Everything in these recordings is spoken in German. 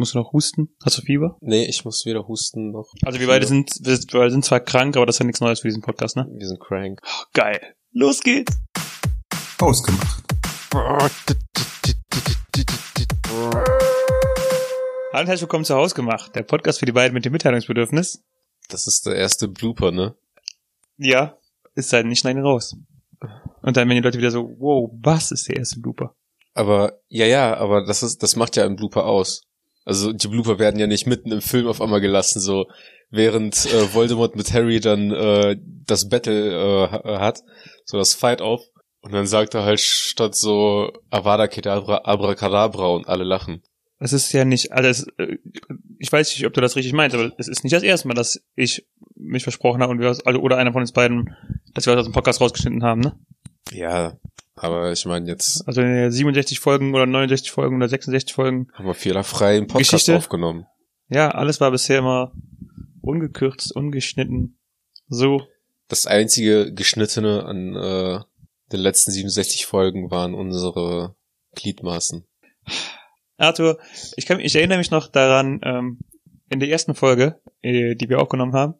Musst du noch husten? Hast du Fieber? Nee, ich muss weder husten noch. Also wir beide sind, wir wir beide sind zwar krank, aber das ist ja nichts Neues für diesen Podcast, ne? Wir sind crank. Oh, geil. Los geht's. Ausgemacht. Hallo und herzlich willkommen zu Hausgemacht, der Podcast für die beiden mit dem Mitteilungsbedürfnis. Das ist der erste Blooper, ne? Ja, ist halt nicht schneiden raus. Und dann, wenn die Leute wieder so, wow, was ist der erste Blooper? Aber, ja, ja, aber das ist, das macht ja einen Blooper aus. Also, die Blooper werden ja nicht mitten im Film auf einmal gelassen, so, während äh, Voldemort mit Harry dann äh, das Battle äh, ha- hat, so das Fight auf. Und dann sagt er halt statt so Avada Kedavra, Abracadabra und alle lachen. Das ist ja nicht alles, äh, ich weiß nicht, ob du das richtig meinst, aber es ist nicht das erste Mal, dass ich mich versprochen habe und wir aus, also, oder einer von uns beiden, dass wir aus dem Podcast rausgeschnitten haben, ne? Ja, aber ich meine, jetzt Also in den 67 Folgen oder 69 Folgen oder 66 Folgen. haben wir fehlerfrei einen Podcast Geschichte? aufgenommen. Ja, alles war bisher immer ungekürzt, ungeschnitten. So. Das einzige Geschnittene an äh, den letzten 67 Folgen waren unsere Gliedmaßen. Arthur, ich kann, ich erinnere mich noch daran, ähm, in der ersten Folge, äh, die wir aufgenommen haben,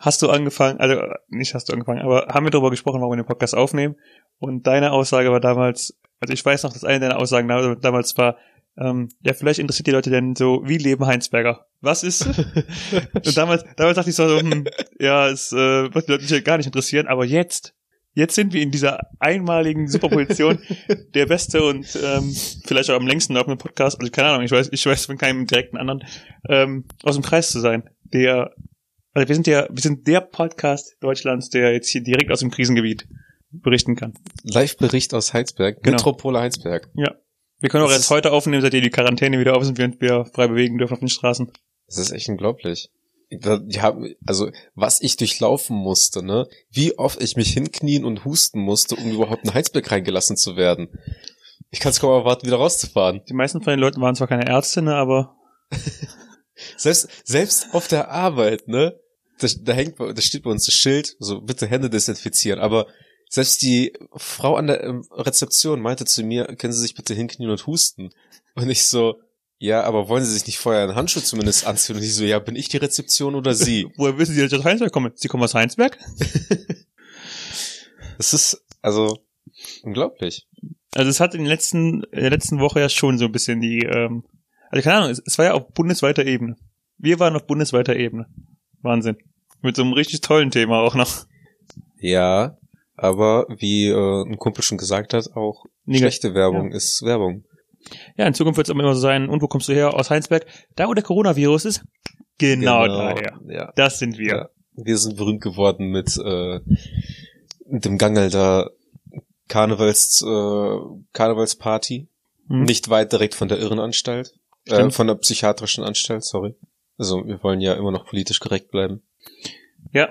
hast du angefangen, also nicht hast du angefangen, aber haben wir darüber gesprochen, warum wir den Podcast aufnehmen. Und deine Aussage war damals, also ich weiß noch, dass eine deiner Aussagen dam- damals war, ähm, ja, vielleicht interessiert die Leute denn so, wie leben Heinsberger? Was ist? Und damals, damals dachte ich so, hm, ja, es äh, wird die Leute mich gar nicht interessieren, aber jetzt, jetzt sind wir in dieser einmaligen Superposition, der beste und ähm, vielleicht auch am längsten laufende Podcast, also keine Ahnung, ich weiß, ich weiß von keinem direkten anderen, ähm, aus dem Kreis zu sein. Der, also wir sind der, wir sind der Podcast Deutschlands, der jetzt hier direkt aus dem Krisengebiet berichten kann. Live-Bericht aus Heinsberg, Genau. Metropole Heinsberg. Wir können auch Das erst ist- heute aufnehmen, seitdem die Quarantäne wieder auf sind, während wir frei bewegen dürfen auf den Straßen. Das ist echt unglaublich. Haben, also was ich durchlaufen musste, ne? Wie oft ich mich hinknien und husten musste, um überhaupt in Heinsberg reingelassen zu werden. Ich kann es kaum erwarten, wieder rauszufahren. Die meisten von den Leuten waren zwar keine Ärzte, ne, aber Selbst, selbst auf der Arbeit, ne? Da, da hängt, da steht bei uns das Schild, so bitte Hände desinfizieren. Aber selbst die Frau an der ähm, Rezeption meinte zu mir, können Sie sich bitte hinknien und husten? Und ich so, ja, aber wollen Sie sich nicht vorher einen Handschuh zumindest anziehen? Und ich so, ja, bin ich die Rezeption oder Sie? woher wissen Sie, dass ich aus Heinsberg komme? Sie kommen aus Heinsberg? Das ist, also, unglaublich. Also es hat in, den letzten, in der letzten Woche ja schon so ein bisschen die, ähm, also keine Ahnung, es, es war ja auf bundesweiter Ebene. Wir waren auf bundesweiter Ebene. Wahnsinn. Mit so einem richtig tollen Thema auch noch. Ja, aber wie äh, ein Kumpel schon gesagt hat, auch Nega- schlechte Werbung ist Werbung. Ja, in Zukunft wird es immer so sein, und wo kommst du her? Aus Heinsberg? Da, wo der Coronavirus ist? Genau, daher. Ja. Das sind wir. Ja. Wir sind berühmt geworden mit, äh, dem Gangel der Karnevals, äh, Karnevalsparty. Hm. Nicht weit direkt von der Irrenanstalt. Äh, von der psychiatrischen Anstalt, sorry. Also wir wollen ja immer noch politisch korrekt bleiben. Ja.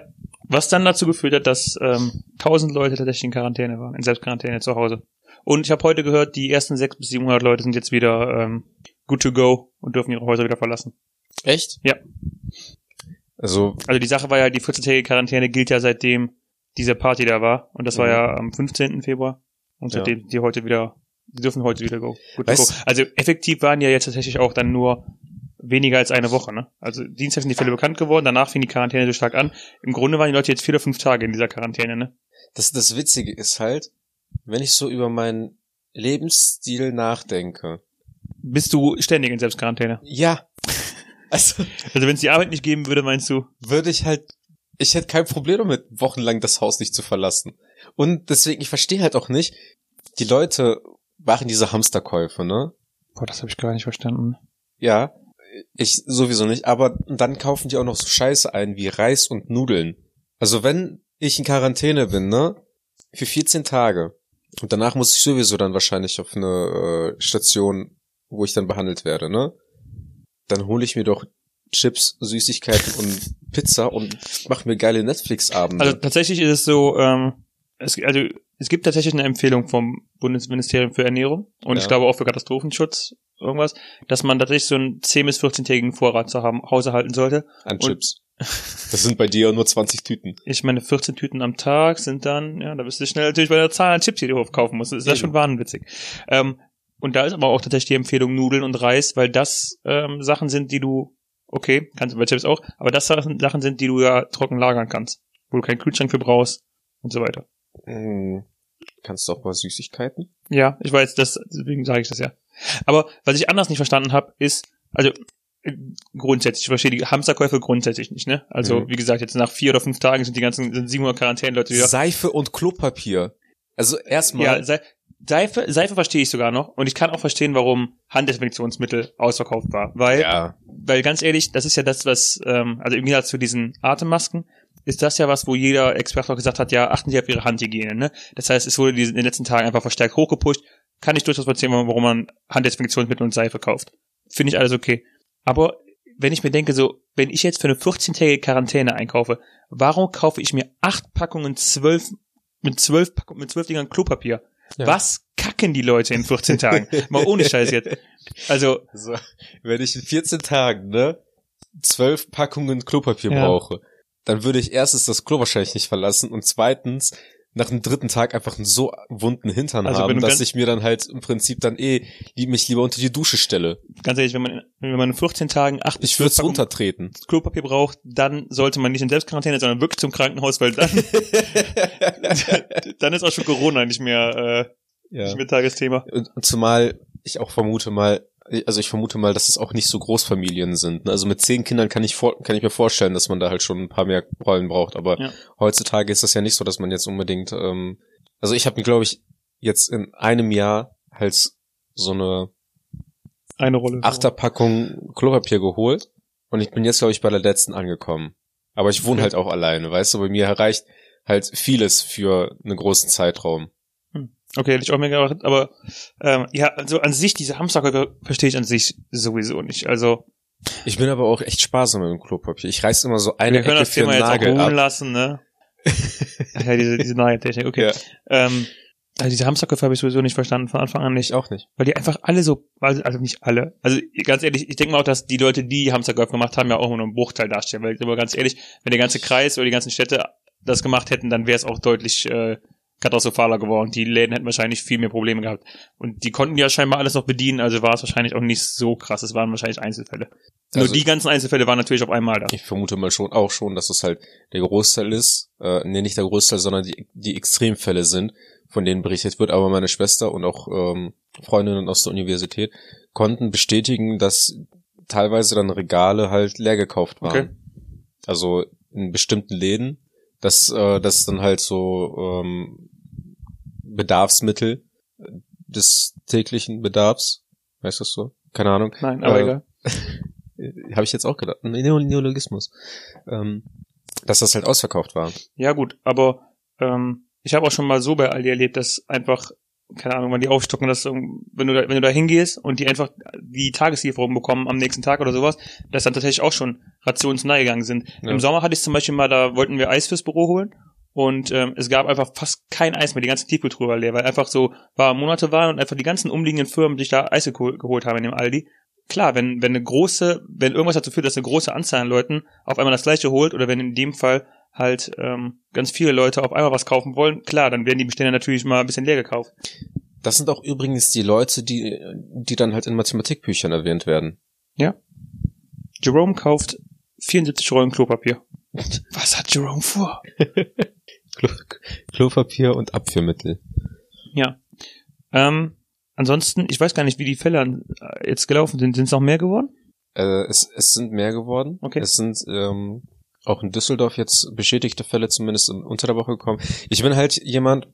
Was dann dazu geführt hat, dass ähm, 1000 Leute tatsächlich in Quarantäne waren, in Selbstquarantäne zu Hause. Und ich habe heute gehört, die ersten 600 bis 700 Leute sind jetzt wieder ähm, good to go und dürfen ihre Häuser wieder verlassen. Echt? Ja. Also, Also die Sache war ja, die 14-tägige Quarantäne gilt ja seitdem diese Party da war. Und das war Mhm. ja am 15. Februar. Und Ja. seitdem die heute wieder, die dürfen heute wieder go. Good to go. Also effektiv waren ja jetzt tatsächlich auch dann nur weniger als eine Woche, ne? Also Dienstag sind die Fälle bekannt geworden, danach fing die Quarantäne so stark an. Im Grunde waren die Leute jetzt vier oder fünf Tage in dieser Quarantäne, ne? das, das Witzige ist halt, wenn ich so über meinen Lebensstil nachdenke. Bist du ständig in Selbstquarantäne? Ja. Also, Also wenn es die Arbeit nicht geben würde, meinst du? würde ich halt, ich hätte kein Problem damit, wochenlang das Haus nicht zu verlassen. Und deswegen, ich verstehe halt auch nicht, die Leute machen diese Hamsterkäufe, ne? Boah, das habe ich gar nicht verstanden. Ja, ich sowieso nicht, aber dann kaufen die auch noch so Scheiße ein wie Reis und Nudeln. Also wenn ich in Quarantäne bin, ne? Für 14 Tage. Und danach muss ich sowieso dann wahrscheinlich auf eine äh, Station, wo ich dann behandelt werde, ne? Dann hole ich mir doch Chips, Süßigkeiten und Pizza und mache mir geile Netflix-Abende. Also tatsächlich ist es so, ähm, es, also es gibt tatsächlich eine Empfehlung vom Bundesministerium für Ernährung und Ja. ich glaube auch für Katastrophenschutz irgendwas, dass man tatsächlich so einen 10 bis 14-tägigen Vorrat zu haben, Hause halten sollte. an Chips. Das sind bei dir nur 20 Tüten. Ich meine, 14 Tüten am Tag sind dann, ja, da bist du schnell natürlich bei der Zahl an Chips, die du kaufen musst. Das ist ja schon wahnwitzig. Ähm, und da ist aber auch tatsächlich die Empfehlung Nudeln und Reis, weil das ähm, Sachen sind, die du, okay, kannst du bei Chips auch, aber das Sachen, Sachen sind, die du ja trocken lagern kannst, wo du keinen Kühlschrank für brauchst und so weiter. Hm, kannst du auch mal Süßigkeiten? Ja, ich weiß, das, deswegen sage ich das ja. Aber was ich anders nicht verstanden habe, ist, also äh, grundsätzlich, ich verstehe die Hamsterkäufe grundsätzlich nicht, ne? Also, Mhm. wie gesagt, jetzt nach vier oder fünf Tagen sind die ganzen, sind 700 Quarantäne-Leute wieder. Seife und Klopapier. Also erstmal. Ja, Se Seife, Seife verstehe ich sogar noch. Und ich kann auch verstehen, warum Handdesinfektionsmittel ausverkauft war. Weil, ja. weil ganz ehrlich, das ist ja das, was, ähm, also im Gegensatz zu diesen Atemmasken, ist das ja was, wo jeder Experte auch gesagt hat, ja, achten Sie auf Ihre Handhygiene, ne? Das heißt, es wurde in den letzten Tagen einfach verstärkt hochgepusht. Kann ich durchaus verstehen, warum man Handdesinfektionsmittel und Seife kauft. Finde ich alles okay. Aber wenn ich mir denke, so, wenn ich jetzt für eine 14-tägige Quarantäne einkaufe, warum kaufe ich mir acht Packungen zwölf, mit zwölf Packungen, mit zwölf Dingern Klopapier? Ja. Was kacken die Leute in 14 Tagen? Mal ohne Scheiß jetzt. Also, Also, wenn ich in 14 Tagen, ne, zwölf Packungen Klopapier Ja. brauche, dann würde ich erstens das Klo wahrscheinlich nicht verlassen und zweitens nach dem dritten Tag einfach einen so wunden Hintern Also, haben, dass ich mir dann halt im Prinzip dann eh lieb- mich lieber unter die Dusche stelle. ganz ehrlich, wenn man, wenn man in 14 Tagen acht bis Ich würde 12 es Packungen runtertreten. Klopapier braucht, dann sollte man nicht in Selbstquarantäne, sondern wirklich zum Krankenhaus, weil dann, dann ist auch schon Corona nicht mehr, äh, ja. nicht mehr Tagesthema. Und, und zumal ich auch vermute mal, also ich vermute mal, dass es auch nicht so Großfamilien sind. ne? Also mit zehn Kindern kann ich vor, kann ich mir vorstellen, dass man da halt schon ein paar mehr Rollen braucht. Aber Ja. heutzutage ist das ja nicht so, dass man jetzt unbedingt. Ähm, also ich habe mir, glaube ich, jetzt in einem Jahr halt so eine Eine Rolle. Achterpackung Klopapier geholt und ich bin jetzt, glaube ich, bei der letzten angekommen. Aber ich wohne Okay. halt auch alleine, weißt du, bei mir reicht halt vieles für einen großen Zeitraum. Okay, hätte ich auch mir gedacht, aber ähm, ja, also an sich, diese Hamsterkäufe verstehe ich an sich sowieso nicht. Also Ich bin aber auch echt sparsam mit dem Klopapier. Ich reiß immer so eine wir können Ecke das für Thema jetzt auch Nagel ruhen ab. lassen, ne? Ach ja, diese, diese Nageltechnik, okay. Ja. Ähm, also diese Hamsterkäufe habe ich sowieso nicht verstanden, von Anfang an nicht. Ich auch nicht. Weil die einfach alle so, also, also nicht alle. Also ganz ehrlich, ich denke mal auch, dass die Leute, die Hamsterkäufe gemacht haben, ja auch nur einen Bruchteil darstellen. Weil aber ganz ehrlich, wenn der ganze Kreis oder die ganzen Städte das gemacht hätten, dann wäre es auch deutlich äh, katastrophaler geworden. Die Läden hätten wahrscheinlich viel mehr Probleme gehabt. Und die konnten ja scheinbar alles noch bedienen, also war es wahrscheinlich auch nicht so krass. Es waren wahrscheinlich Einzelfälle. Nur Also- die ganzen Einzelfälle waren natürlich auf einmal da. Ich vermute mal schon auch schon, dass es halt der Großteil ist, äh, nee, nicht der Großteil, sondern die, die Extremfälle sind, von denen berichtet wird. Aber meine Schwester und auch ähm, Freundinnen aus der Universität konnten bestätigen, dass teilweise dann Regale halt leer gekauft waren. Okay. Also in bestimmten Läden, dass äh, das dann halt so ähm, Bedarfsmittel des täglichen Bedarfs, heißt das so? Keine Ahnung. Nein, aber Äh, egal. Habe ich jetzt auch gedacht. Neologismus. Ähm, dass das halt ausverkauft war. Ja gut, aber ähm, ich habe auch schon mal so bei Aldi erlebt, dass einfach, keine Ahnung, wenn die aufstocken, dass wenn du da, wenn du da hingehst und die einfach die Tageslieferung bekommen am nächsten Tag oder sowas, dass dann tatsächlich auch schon Rationen zu nahe gegangen sind. Ja. Im Sommer hatte ich zum Beispiel mal, da wollten wir Eis fürs Büro holen und ähm, es gab einfach fast kein Eis mehr, die ganze Tiefkühltruhe war leer, weil einfach so war Monate waren und einfach die ganzen umliegenden Firmen sich da Eis gehol- geholt haben in dem Aldi. Klar, wenn, wenn eine große, wenn irgendwas dazu führt, dass eine große Anzahl an Leuten auf einmal das gleiche holt oder wenn in dem Fall halt ähm, ganz viele Leute auf einmal was kaufen wollen, klar, dann werden die Bestände natürlich mal ein bisschen leer gekauft. Das sind auch übrigens die Leute, die, die dann halt in Mathematikbüchern erwähnt werden. Jerome kauft 74 Rollen Klopapier. Was hat Jerome vor? Klo Klopapier und Abführmittel. Ja. Ähm, ansonsten, ich weiß gar nicht, wie die Fälle äh, jetzt gelaufen sind. Sind es noch mehr geworden? Äh, es, es sind mehr geworden. Okay. Es sind ähm, auch in Düsseldorf jetzt beschädigte Fälle zumindest in- unter der Woche gekommen. Ich bin halt jemand,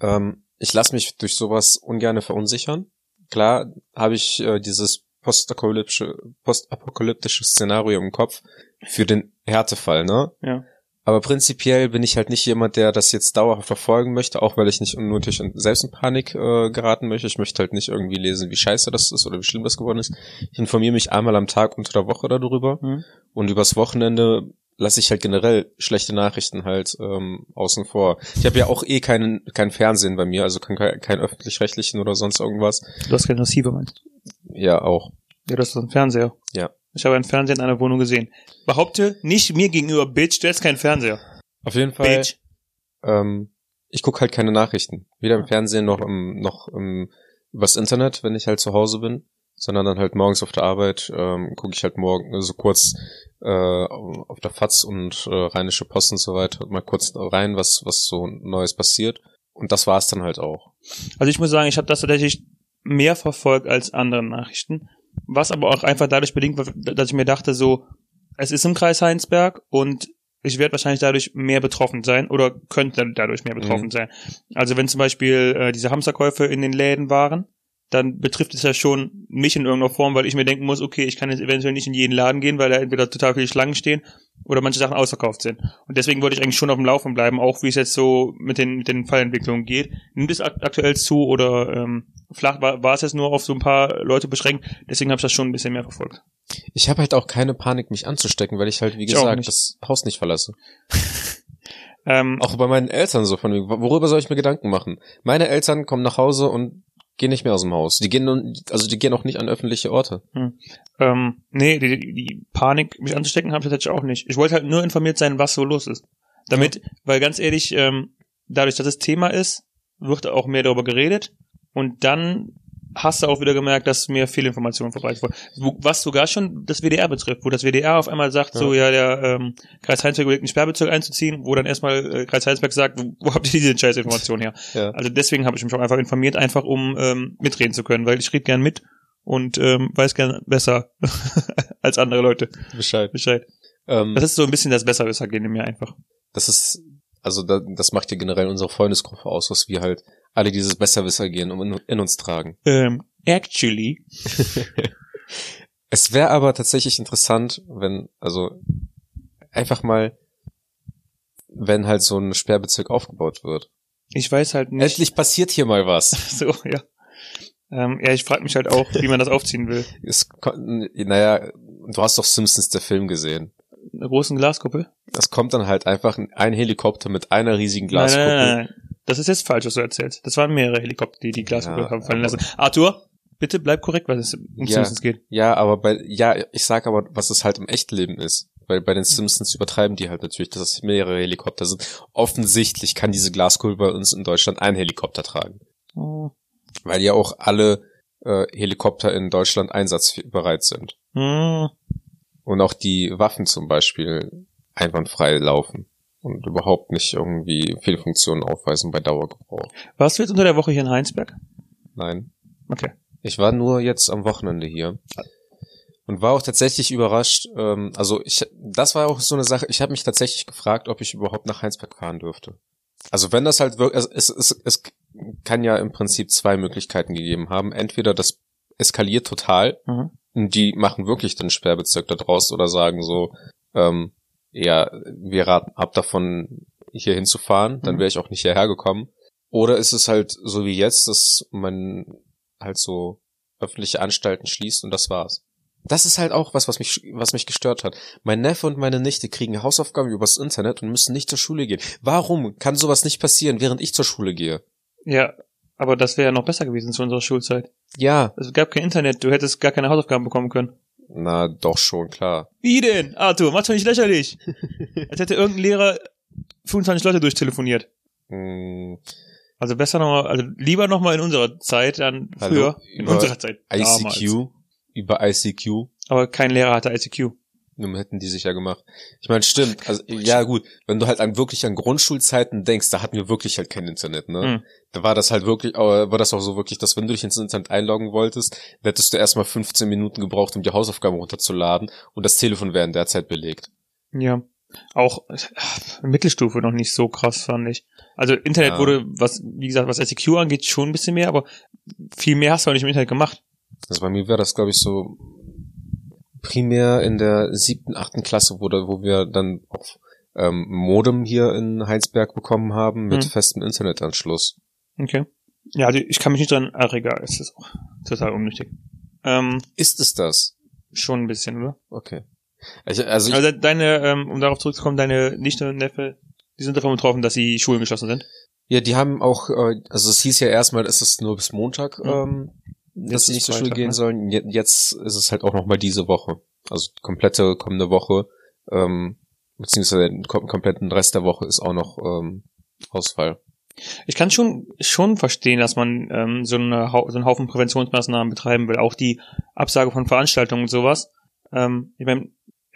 ähm, ich lasse mich durch sowas ungerne verunsichern. Klar habe ich äh, dieses postapokalyptische, postapokalyptische Szenario im Kopf für den Härtefall, ne? Ja. Aber prinzipiell bin ich halt nicht jemand, der das jetzt dauerhaft verfolgen möchte, auch weil ich nicht unnötig in, selbst in Panik äh, geraten möchte. Ich möchte halt nicht irgendwie lesen, wie scheiße das ist oder wie schlimm das geworden ist. Ich informiere mich einmal am Tag unter der Woche darüber Mhm. und übers Wochenende lasse ich halt generell schlechte Nachrichten halt ähm, außen vor. Ich habe ja auch eh keinen kein Fernsehen bei mir, also kein, kein öffentlich-rechtlichen oder sonst irgendwas. Du hast kein Receiver, meinst du? Ja, auch. Ja, du hast einen Fernseher. Ja. Ich habe einen Fernseher in einer Wohnung gesehen. Behaupte nicht mir gegenüber, Bitch, du hast keinen Fernseher. Auf jeden Fall. Bitch. Ähm, ich gucke halt keine Nachrichten. Weder im Fernsehen noch im, noch im übers Internet, wenn ich halt zu Hause bin, sondern dann halt morgens auf der Arbeit ähm, gucke ich halt morgen so also kurz äh, auf der FAZ und äh, Rheinische Post und so weiter mal kurz rein, was was so Neues passiert. Und das war es dann halt auch. Also ich muss sagen, ich habe das tatsächlich mehr verfolgt als andere Nachrichten, was aber auch einfach dadurch bedingt, dass ich mir dachte, so es ist im Kreis Heinsberg und ich werde wahrscheinlich dadurch mehr betroffen sein oder könnte dadurch mehr betroffen mhm. sein. Also wenn zum Beispiel äh, diese Hamsterkäufe in den Läden waren, dann betrifft es ja schon mich in irgendeiner Form, weil ich mir denken muss, okay, ich kann jetzt eventuell nicht in jeden Laden gehen, weil da entweder total viele Schlangen stehen oder manche Sachen ausverkauft sind. Und deswegen wollte ich eigentlich schon auf dem Laufen bleiben, auch wie es jetzt so mit den, mit den Fallentwicklungen geht. Nimmt es aktuell zu oder ähm, flach war, war es jetzt nur auf so ein paar Leute beschränkt, deswegen habe ich das schon ein bisschen mehr verfolgt. Ich habe halt auch keine Panik, mich anzustecken, weil ich halt, wie ich gesagt, das Haus nicht verlasse. ähm, auch bei meinen Eltern so von worüber soll ich mir Gedanken machen? Meine Eltern kommen nach Hause und gehen nicht mehr aus dem Haus. Die gehen also die gehen auch nicht an öffentliche Orte. Hm. Ähm, nee, die, die Panik, mich anzustecken, habe ich tatsächlich auch nicht. Ich wollte halt nur informiert sein, was so los ist. Damit, ja. weil ganz ehrlich, ähm, dadurch, dass es Thema ist, wird auch mehr darüber geredet und dann hast du auch wieder gemerkt, dass mir viel Informationen verbreitet wurde. Was sogar schon das WDR betrifft, wo das WDR auf einmal sagt, ja. so ja, der ähm, Kreis Heinsberg überlegt, einen Sperrbezirk einzuziehen, wo dann erstmal äh, Kreis Heinsberg sagt, wo, wo habt ihr diese scheiß Information her? Ja. Also deswegen habe ich mich auch einfach informiert, einfach um ähm, mitreden zu können, weil ich rede gern mit und ähm, weiß gern besser als andere Leute. Bescheid. Bescheid. Ähm, das ist so ein bisschen das Besserwisser-Gehen in mir einfach. Das ist, also da, das macht ja generell unsere Freundesgruppe aus, was wir halt alle dieses Besserwisser-Gehen in, in uns tragen. Ähm, actually. es wäre aber tatsächlich interessant, wenn, also einfach mal, wenn halt so ein Sperrbezirk aufgebaut wird. Ich weiß halt nicht. Endlich passiert hier mal was. so, ja. Ähm, ja, ich frage mich halt auch, wie man das aufziehen will. Es, naja, du hast doch Simpsons der Film gesehen. Eine großen Glaskuppel? Das kommt dann halt einfach ein Helikopter mit einer riesigen Glaskuppel. Nein, nein, nein. Das ist jetzt falsch, was du erzählst. Das waren mehrere Helikopter, die die Glaskuppel ja, haben fallen lassen. Arthur, bitte bleib korrekt, was es um ja, Simpsons geht. Ja, aber bei, ja, ich sag aber, was es halt im Echtleben ist. Weil bei den Simpsons übertreiben die halt natürlich, dass es mehrere Helikopter sind. Offensichtlich kann diese Glaskuppel bei uns in Deutschland einen Helikopter tragen. Oh. Weil ja auch alle äh, Helikopter in Deutschland einsatzbereit sind. Oh. Und auch die Waffen zum Beispiel einwandfrei laufen und überhaupt nicht irgendwie Fehlfunktionen aufweisen bei Dauergebrauch. Warst du jetzt unter der Woche hier in Heinsberg? Nein. Okay. Ich war nur jetzt am Wochenende hier und war auch tatsächlich überrascht. Ähm, also ich, das war auch so eine Sache. Ich habe mich tatsächlich gefragt, ob ich überhaupt nach Heinsberg fahren dürfte. Also wenn das halt wirklich, es, es, es, es kann ja im Prinzip zwei Möglichkeiten gegeben haben. Entweder das eskaliert total mhm. und die machen wirklich den Sperrbezirk da draus oder sagen so, ähm, ja, wir raten ab davon, hier hinzufahren, dann mhm. wäre ich auch nicht hierher gekommen. Oder ist es halt so wie jetzt, dass man halt so öffentliche Anstalten schließt und das war's. Das ist halt auch was, was mich, was mich gestört hat. Mein Neffe und meine Nichte kriegen Hausaufgaben übers Internet und müssen nicht zur Schule gehen. Warum kann sowas nicht passieren, während ich zur Schule gehe? Ja, aber das wäre ja noch besser gewesen zu unserer Schulzeit. Ja. Es gab kein Internet, du hättest gar keine Hausaufgaben bekommen können. Na, doch schon, klar. Wie denn? Arthur, mach doch nicht lächerlich. Als hätte irgendein Lehrer 25 Leute durchtelefoniert. Mm. Also besser nochmal, also lieber nochmal in unserer Zeit, dann früher. Hallo, in unserer Zeit. ICQ? Damals. Über ICQ? Aber kein Lehrer hatte ICQ. Nun hätten die sich ja gemacht. Ich meine, stimmt. Also, ja, gut. Wenn du halt an wirklich an Grundschulzeiten denkst, da hatten wir wirklich halt kein Internet, ne? Mhm. Da war das halt wirklich, aber war das auch so wirklich, dass wenn du dich ins Internet einloggen wolltest, hättest du erstmal 15 Minuten gebraucht, um die Hausaufgaben runterzuladen und das Telefon wäre in der Zeit belegt. Ja. Auch ach, Mittelstufe noch nicht so krass, fand ich. Also Internet ja. wurde, was, wie gesagt, was ICQ angeht, schon ein bisschen mehr, aber viel mehr hast du auch nicht im Internet gemacht. Also bei mir wäre das, glaube ich, so primär in der siebten, achten Klasse, wo, da, wo wir dann auf ähm, Modem hier in Heinsberg bekommen haben mit hm. festem Internetanschluss. Okay. Ja, also ich kann mich nicht dran, ach egal, es ist auch total unnötig. Ähm, ist es das? Schon ein bisschen, oder? Okay. Also, also, also deine, ähm, um darauf zurückzukommen, deine Nichte und Neffe, die sind davon betroffen, dass die Schulen geschlossen sind? Ja, die haben auch, äh, also es hieß ja erstmal, es ist nur bis Montag, mhm. ähm, dass sie nicht zur Schule gehen ne? sollen. Jetzt ist es halt auch noch mal diese Woche. Also die komplette kommende Woche, ähm, beziehungsweise den kompletten Rest der Woche ist auch noch ähm, Ausfall. Ich kann schon schon verstehen, dass man ähm, so, eine, so einen Haufen Präventionsmaßnahmen betreiben will, auch die Absage von Veranstaltungen und sowas. Ähm, ich meine,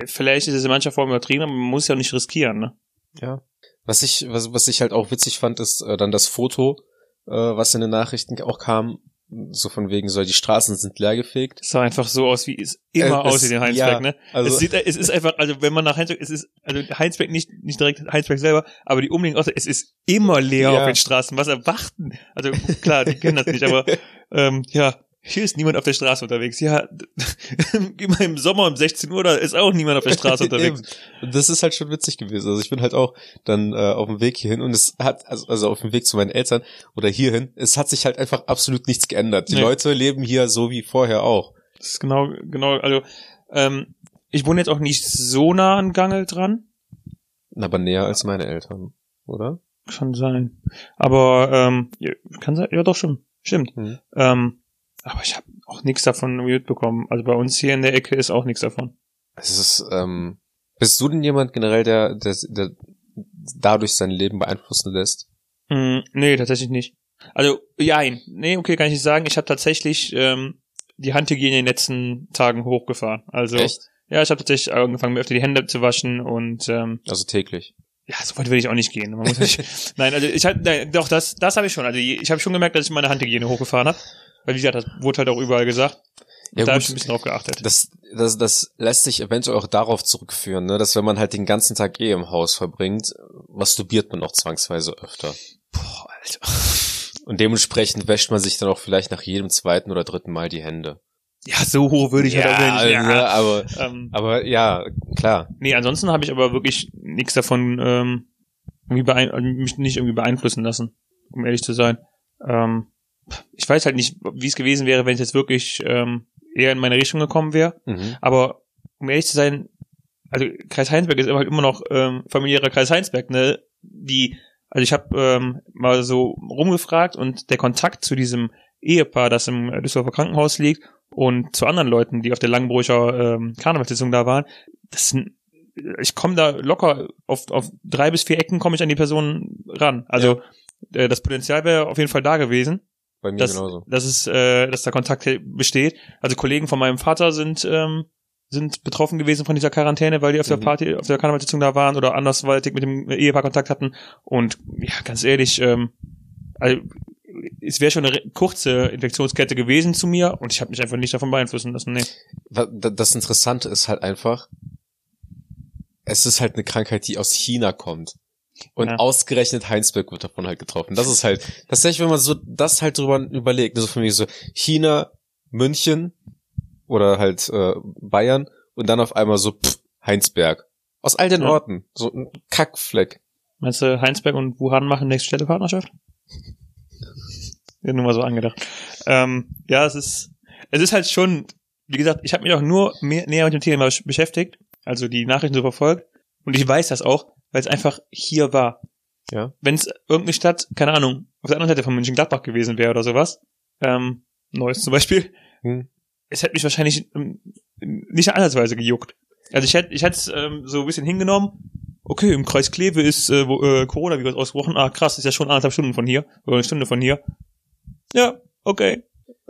vielleicht ist es in mancher Form übertrieben, aber man muss ja auch nicht riskieren, ne? Ja. Was ich, was, was ich halt auch witzig fand, ist äh, dann das Foto, äh, was in den Nachrichten auch kam, so von wegen, so die Straßen sind leergefegt. Es sah einfach so aus, wie es immer Äh, es- aussieht in Heinsberg, ja, ne? also- es, sieht, es ist einfach, also wenn man nach Heinsberg, es ist, also Heinsberg nicht, nicht direkt Heinsberg selber, aber die umliegenden Orte, es ist immer leer Ja. auf den Straßen. Was erwarten? Also klar, die kennen das nicht, aber ähm, ja, hier ist niemand auf der Straße unterwegs. Ja, immer im Sommer um 16 Uhr, da ist auch niemand auf der Straße unterwegs. Das ist halt schon witzig gewesen. Also ich bin halt auch dann äh, auf dem Weg hierhin und es hat, also, also auf dem Weg zu meinen Eltern oder hierhin, es hat sich halt einfach absolut nichts geändert. Die Nee. Leute leben hier so wie vorher auch. Das ist genau, genau, also ähm, ich wohne jetzt auch nicht so nah an Gangel dran. Aber näher als meine Eltern, oder? Kann sein. Aber ähm, kann sein, ja doch schon. Stimmt. Mhm. Ähm, aber ich habe auch nichts davon mitbekommen. Also bei uns hier in der Ecke ist auch nichts davon. Es ist, ähm, bist du denn jemand generell, der, der, der dadurch sein Leben beeinflussen lässt? Mm, nee, tatsächlich nicht. Also, ja, nee, okay, kann ich nicht sagen. Ich habe tatsächlich ähm, die Handhygiene in den letzten Tagen hochgefahren. Also, ja, ich habe tatsächlich angefangen, mir öfter die Hände zu waschen und ähm, Also täglich. ja, so weit will ich auch nicht gehen. Man muss nicht, nein, also ich hab, nein, doch, das, das habe ich schon. Also ich habe schon gemerkt, dass ich meine Handhygiene hochgefahren habe. Weil wie gesagt, das wurde halt auch überall gesagt. Ja, da habe ich ein bisschen drauf geachtet. Das, das, das lässt sich eventuell auch darauf zurückführen, ne, dass wenn man halt den ganzen Tag eh im Haus verbringt, masturbiert man auch zwangsweise öfter. Boah, Alter. Und dementsprechend wäscht man sich dann auch vielleicht nach jedem zweiten oder dritten Mal die Hände. Ja, so hoch würde ich halt auch nicht. ne, aber, Ähm, aber ja, klar. nee, ansonsten habe ich aber wirklich nichts davon ähm, irgendwie mich nicht irgendwie beeinflussen lassen, um ehrlich zu sein. Ähm, ich weiß halt nicht, wie es gewesen wäre, wenn es jetzt wirklich ähm, eher in meine Richtung gekommen wäre. Mhm. Aber um ehrlich zu sein, also Kreis Heinsberg ist halt immer noch ähm, familiärer Kreis Heinsberg, ne? Die, also ich habe ähm, mal so rumgefragt und der Kontakt zu diesem Ehepaar, das im Düsseldorfer Krankenhaus liegt, und zu anderen Leuten, die auf der Langenbrucher ähm, Karnevalssitzung da waren, das sind, ich komme da locker auf, auf drei bis vier Ecken komme ich an die Person ran. Also äh, das Potenzial wäre auf jeden Fall da gewesen Bei mir das, genauso. dass es, äh, dass da Kontakt besteht. Also Kollegen von meinem Vater sind ähm, sind betroffen gewesen von dieser Quarantäne, weil die auf der Mhm. Party, auf der Karnevalssitzung da waren oder andersweitig mit dem Ehepaar Kontakt hatten. Und ja, ganz ehrlich, ähm, also, es wäre schon eine kurze Infektionskette gewesen zu mir und ich habe mich einfach nicht davon beeinflussen lassen. Nee. Das Interessante ist halt einfach, es ist halt eine Krankheit, die aus China kommt. Und Ja. ausgerechnet Heinsberg wird davon halt getroffen. Das ist halt, tatsächlich, wenn man so das halt drüber überlegt, also für mich so China, München oder halt äh, Bayern und dann auf einmal so pff, Heinsberg. Aus all den Ja. Orten. So ein Kackfleck. Meinst du, Heinsberg und Wuhan machen nächste Städtepartnerschaft? Ja, nur mal so angedacht. Ähm, ja, es ist, es ist halt schon, wie gesagt, ich habe mich auch nur mehr, näher mit dem Thema besch- beschäftigt, also die Nachrichten so verfolgt. Und ich weiß das auch, weil es einfach hier war. Ja. Wenn es irgendeine Stadt, keine Ahnung, auf der anderen Seite von München-Gladbach gewesen wäre oder sowas, ähm, Neues zum Beispiel, Hm. es hätte mich wahrscheinlich ähm, nicht ansatzweise gejuckt. Also ich hätte ich hätte es ähm, so ein bisschen hingenommen, okay, im Kreis Kleve ist äh, wo, äh, Coronavirus ausgebrochen, ah krass, ist ja schon anderthalb Stunden von hier, oder eine Stunde von hier. Ja, okay.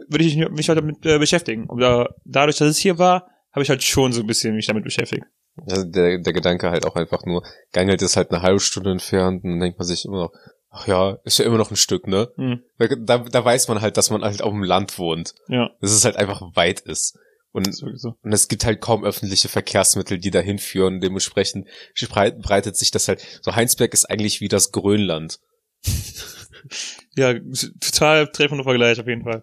Würde ich mich halt damit äh, beschäftigen. Aber dadurch, dass es hier war, habe ich halt schon so ein bisschen mich damit beschäftigt. Also der, der Gedanke halt auch einfach nur, Gangelt ist halt eine halbe Stunde entfernt und dann denkt man sich immer noch, ach ja, ist ja immer noch ein Stück, ne? Hm, Da, da, weiß man halt, dass man halt auf dem Land wohnt. ja, Dass es halt einfach weit ist. Und, sowieso. und es gibt halt kaum öffentliche Verkehrsmittel, die dahin führen. Dementsprechend breitet sich das halt. So Heinsberg ist eigentlich wie das Grönland. Ja, total treffender Vergleich auf jeden Fall.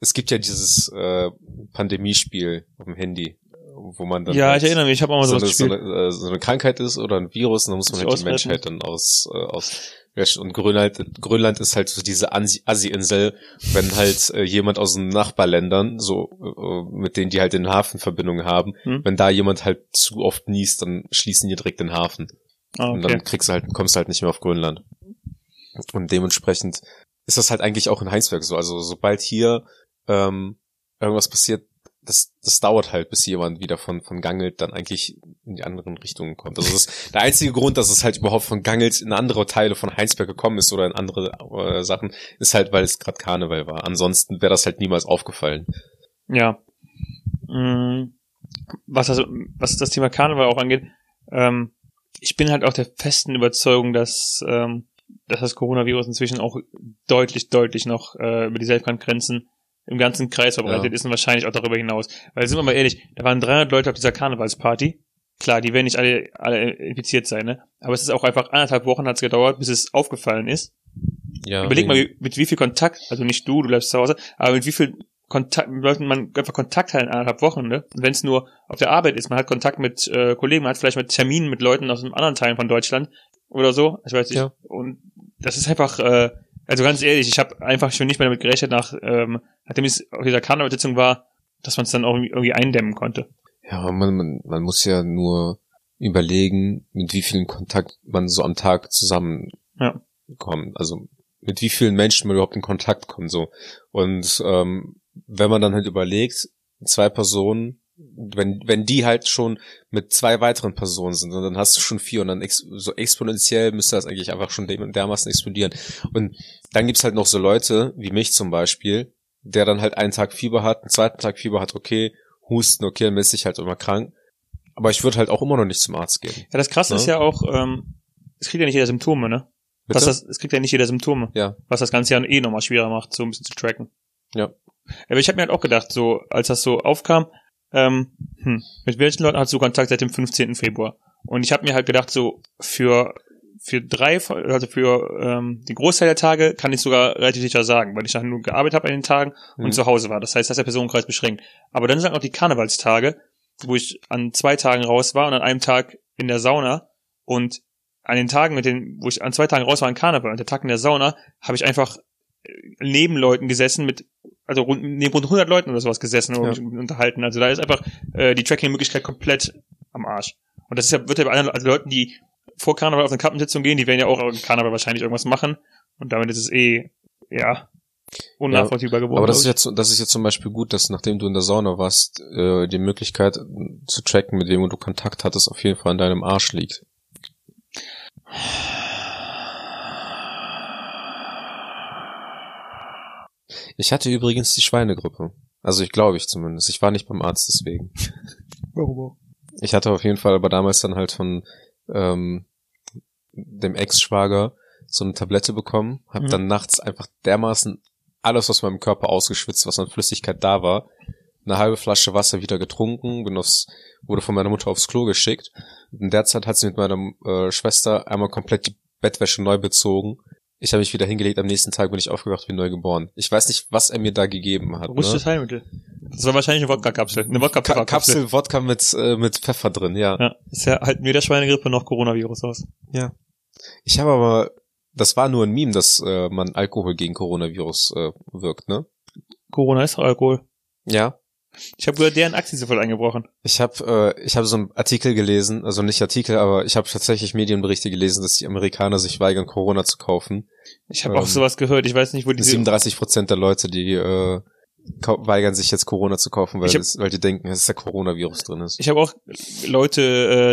Es gibt ja dieses äh, Pandemiespiel auf dem Handy, wo man dann Ja, halt ich erinnere mich, ich habe auch mal so, so, eine, äh, so eine Krankheit ist oder ein Virus, und dann muss man halt die. Menschheit dann aus, äh, aus. Und Grönland, Grönland ist halt so diese Assi-Insel, wenn halt äh, jemand aus den Nachbarländern, so äh, mit denen die halt in Hafenverbindungen haben, Hm. wenn da jemand halt zu oft niest, dann schließen die direkt den Hafen. Ah, Und okay. dann kriegst du halt, kommst du halt nicht mehr auf Grönland. Und dementsprechend ist das halt eigentlich auch in Heinsberg so. Also sobald hier ähm, irgendwas passiert, das, das dauert halt, bis jemand wieder von, von Gangelt dann eigentlich in die anderen Richtungen kommt. Also das ist der einzige Grund, dass es halt überhaupt von Gangels in andere Teile von Heinsberg gekommen ist oder in andere äh, Sachen, ist halt, weil es gerade Karneval war. Ansonsten wäre das halt niemals aufgefallen. Ja. Mm, Was, also, was das Thema Karneval auch angeht, ähm, ich bin halt auch der festen Überzeugung, dass, ähm, dass das Coronavirus inzwischen auch deutlich, deutlich noch äh, über die Selbstgrenzen im ganzen Kreis verbreitet Ja. ist und wahrscheinlich auch darüber hinaus. Weil sind wir mal ehrlich, da waren 300 Leute auf dieser Karnevalsparty. Klar, die werden nicht alle, alle infiziert sein, ne? Aber es ist auch einfach anderthalb Wochen hat's gedauert, bis es aufgefallen ist. Ja, Überleg mal, wie- mit wie viel Kontakt, also nicht du, du bleibst zu Hause, aber mit wie viel Kontakt, mit Leuten man einfach Kontakt hat in anderthalb Wochen, ne? Und wenn es nur auf der Arbeit ist, man hat Kontakt mit äh, Kollegen, man hat vielleicht mit Terminen mit Leuten aus einem anderen Teil von Deutschland oder so, ich weiß nicht. Ja. Und das ist einfach, äh, also ganz ehrlich, ich habe einfach schon nicht mehr damit gerechnet, nach, ähm, nachdem es auf dieser Karnevalssitzung war, dass man es dann auch irgendwie- eindämmen konnte. Ja, man, man, man muss ja nur überlegen, mit wie vielen Kontakt man so am Tag zusammenkommt. Ja. Also mit wie vielen Menschen man überhaupt in Kontakt kommt. so Und ähm, wenn man dann halt überlegt, zwei Personen, wenn, wenn die halt schon mit zwei weiteren Personen sind, dann hast du schon vier und dann ex so exponentiell müsste das eigentlich einfach schon dem- dermaßen explodieren. Und dann gibt's halt noch so Leute, wie mich zum Beispiel, der dann halt einen Tag Fieber hat, einen zweiten Tag Fieber hat, okay, Husten, okay, dann ist ich halt immer krank. Aber ich würde halt auch immer noch nicht zum Arzt gehen. Ja, das krasse Ja. ist ja auch, ähm, es kriegt ja nicht jeder Symptome, ne? Was das, es kriegt ja nicht jeder Symptome. Ja. Was das Ganze ja eh nochmal schwerer macht, so ein bisschen zu tracken. Ja. Aber ich habe mir halt auch gedacht, so, als das so aufkam, ähm, hm, mit welchen Leuten hast du Kontakt seit dem 15. Februar? Und ich habe mir halt gedacht, so, für, für drei, also für ähm, die Großteil der Tage kann ich sogar relativ sicher sagen, weil ich dann nur gearbeitet habe an den Tagen Mhm. und zu Hause war. Das heißt, das ist der Personenkreis beschränkt. Aber dann sind halt noch die Karnevalstage, wo ich an zwei Tagen raus war und an einem Tag in der Sauna und an den Tagen mit den, wo ich an zwei Tagen raus war in Karneval und der Tag in der Sauna, habe ich einfach äh, neben Leuten gesessen mit, also rund, neben rund 100 Leuten oder sowas gesessen und Ja. unterhalten. Also da ist einfach äh, die Tracking-Möglichkeit komplett am Arsch. Und das ist ja, wird ja bei anderen, also Leuten, die vor Karneval auf eine Kappensitzung gehen, die werden ja auch im Karneval wahrscheinlich irgendwas machen. Und damit ist es eh, ja, unnachvollziehbar geworden. Aber das ist jetzt, das ist jetzt zum Beispiel gut, dass nachdem du in der Sauna warst, äh, die Möglichkeit zu tracken, mit wem du Kontakt hattest, auf jeden Fall an deinem Arsch liegt. Ich hatte übrigens die Schweinegrippe. Also ich glaube ich zumindest. Ich war nicht beim Arzt deswegen. ich. Warum auch? Ich hatte auf jeden Fall aber damals dann halt von ähm, dem Ex-Schwager so eine Tablette bekommen, hab Mhm. dann nachts einfach dermaßen alles aus meinem Körper ausgeschwitzt, was an Flüssigkeit da war. Eine halbe Flasche Wasser wieder getrunken, bin aufs, wurde von meiner Mutter aufs Klo geschickt. In der Zeit hat sie mit meiner äh, Schwester einmal komplett die Bettwäsche neu bezogen. Ich habe mich wieder hingelegt, am nächsten Tag bin ich aufgewacht wie neu geboren. Ich weiß nicht, was er mir da gegeben hat. Russisches Ne? Heilmittel. Das war wahrscheinlich eine Wodka-Kapsel. Eine wodka Ka kapsel Wodka mit, äh, mit Pfeffer drin, ja. Ja, bisher halten weder Schweinegrippe noch Coronavirus aus. Ich habe aber, das war nur ein Meme, dass äh, man Alkohol gegen Coronavirus äh, wirkt, ne? Corona ist Alkohol. Ja. Ich habe gehört, deren Aktien sind voll eingebrochen. Ich habe äh, ich habe so einen Artikel gelesen, also nicht Artikel, aber ich habe tatsächlich Medienberichte gelesen, dass die Amerikaner sich weigern, Corona zu kaufen. Ich habe Ähm, auch sowas gehört. Ich weiß nicht, wo die 37 Prozent der Leute, die äh, weigern sich jetzt Corona zu kaufen, weil, hab- es, weil die denken, dass der Coronavirus drin ist. Ich habe auch Leute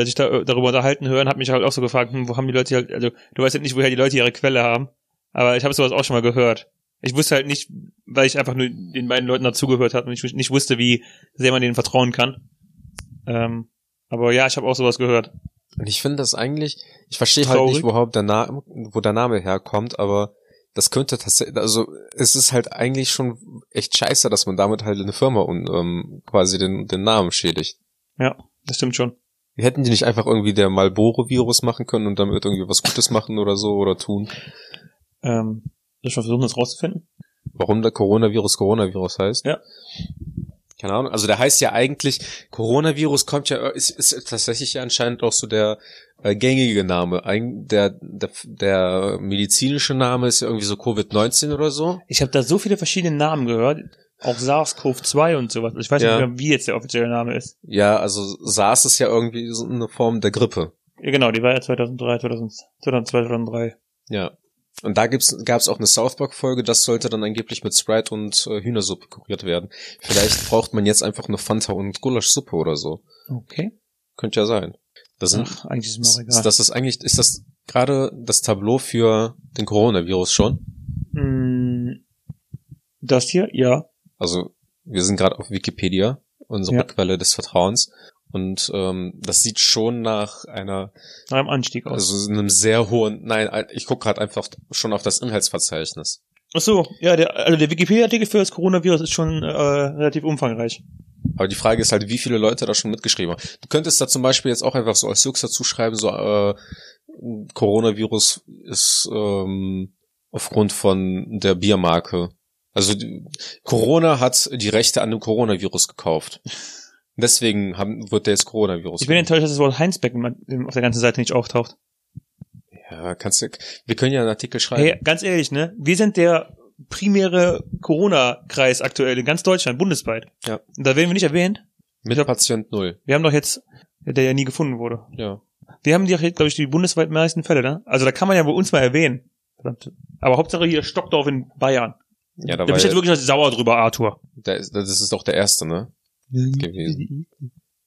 äh, sich da, darüber unterhalten hören, habe mich halt auch so gefragt, hm, wo haben die Leute halt, also du weißt halt nicht, woher die Leute ihre Quelle haben, aber ich habe sowas auch schon mal gehört. Ich wusste halt nicht, weil ich einfach nur den beiden Leuten dazugehört habe und ich nicht wusste, wie sehr man denen vertrauen kann. Ähm, aber ja, ich habe auch sowas gehört. Und ich finde das eigentlich, ich verstehe halt nicht, worauf der Name, wo der Name herkommt, aber das könnte tatsächlich, also es ist halt eigentlich schon echt scheiße, dass man damit halt eine Firma und ähm, quasi den, den Namen schädigt. Ja, das stimmt schon. Hätten die nicht einfach irgendwie der Malboro-Virus machen können und damit irgendwie was Gutes machen oder so oder tun? Ähm, soll ich mal versuchen, das rauszufinden? Warum der Coronavirus Coronavirus heißt? Ja. Keine Ahnung. Also der heißt ja eigentlich, Coronavirus kommt ja, ist, ist tatsächlich ja anscheinend auch so der äh, gängige Name. Ein, der, der, der medizinische Name ist ja irgendwie so Covid-19 oder so. Ich habe da so viele verschiedene Namen gehört, auch SARS-CoV-2 und sowas. Ich weiß Ja. nicht mehr, wie jetzt der offizielle Name ist. Ja, also SARS ist ja irgendwie so eine Form der Grippe. Ja, genau, die war ja 2003, 2000, 2002, 2003. Ja. Und da gibt's, gab's auch eine South Park-Folge, das sollte dann angeblich mit Sprite und äh, Hühnersuppe kuriert werden. Vielleicht braucht man jetzt einfach eine Fanta und Gulaschsuppe oder so. Okay. Könnte ja sein. Das sind, Ach, eigentlich ist mir auch ist, egal. das ist eigentlich, ist das gerade das Tableau für den Coronavirus schon? Hm, das hier? Ja. Also wir sind gerade auf Wikipedia, unsere Ja. Quelle des Vertrauens. Und ähm, das sieht schon nach einer, Nach einem Anstieg aus. also einem sehr hohen, nein, ich gucke gerade einfach schon auf das Inhaltsverzeichnis. Ach so, ja, der, also der Wikipedia-Artikel für das Coronavirus ist schon äh, relativ umfangreich. Aber die Frage ist halt, wie viele Leute da schon mitgeschrieben haben. Du könntest da zum Beispiel jetzt auch einfach so als Jux dazu schreiben, so äh, Coronavirus ist ähm, aufgrund von der Biermarke. Also die, Corona hat die Rechte an dem Coronavirus gekauft. Deswegen haben, wird der jetzt Coronavirus. Ich bin enttäuscht, dass das Wort Heinsbeck im- auf der ganzen Seite nicht auftaucht. ja, kannst du, wir können ja einen Artikel schreiben. Hey, ganz ehrlich, ne? Wir sind der primäre Corona-Kreis aktuell in ganz Deutschland, bundesweit. Ja. Und da werden wir nicht erwähnt. Mit Patient Null. Wir haben doch jetzt, der ja nie gefunden wurde. Ja. Wir haben die, glaube ich, die bundesweit meisten Fälle, ne? Also da kann man ja wohl uns mal erwähnen. Verdammt. Aber Hauptsache hier Stockdorf in Bayern. Ja, Da da war bin ich jetzt ja, wirklich sauer drüber, Arthur. der, das ist doch der erste, ne? Gewesen.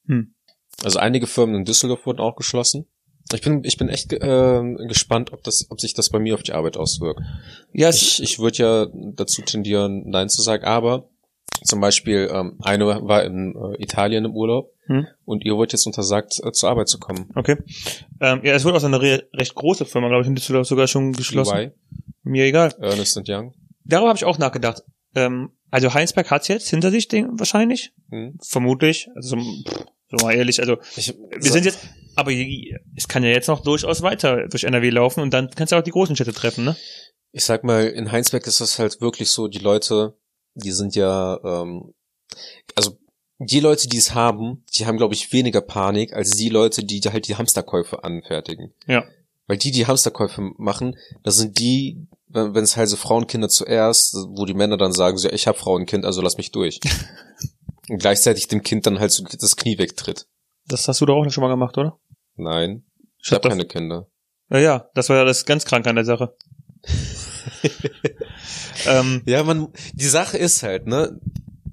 Hm. Also einige Firmen in Düsseldorf wurden auch geschlossen. Ich bin, ich bin echt ähm, gespannt, ob das, ob sich das bei mir auf die Arbeit auswirkt. Ja, Ich, ich würde ja dazu tendieren, Nein zu sagen, aber zum Beispiel, ähm, eine war in äh, Italien im Urlaub Hm. und ihr wurde jetzt untersagt, äh, zur Arbeit zu kommen. okay. Ähm, ja, es wurde auch so eine re recht große Firma, glaube ich, in Düsseldorf sogar schon geschlossen. EY, Mir egal. Ernest Young. Darüber habe ich auch nachgedacht. Ähm, also Heinsberg hat's jetzt hinter sich, den, wahrscheinlich. Hm. Vermutlich. Also, pff, so mal ehrlich, also Ich, wir sind jetzt, aber es kann ja jetzt noch durchaus weiter durch NRW laufen und dann kannst du auch die großen Städte treffen, ne? ich sag mal, in Heinsberg ist das halt wirklich so, die Leute, die sind ja, ähm, also die Leute, die es haben, die haben, glaube ich, weniger Panik als die Leute, die halt die Hamsterkäufe anfertigen. Ja. Weil die, die Hamsterkäufe machen, das sind die, wenn es halt so Frauenkinder zuerst, wo die Männer dann sagen, so, ja, ich habe Frauenkind, also lass mich durch. Und gleichzeitig dem Kind dann halt so das Knie wegtritt. Das hast du doch auch schon mal gemacht, oder? Nein, ich hab habe doch- keine Kinder. Ja, ja, das war ja das ganz krank an der Sache. ähm, Ja, man, die Sache ist halt, ne,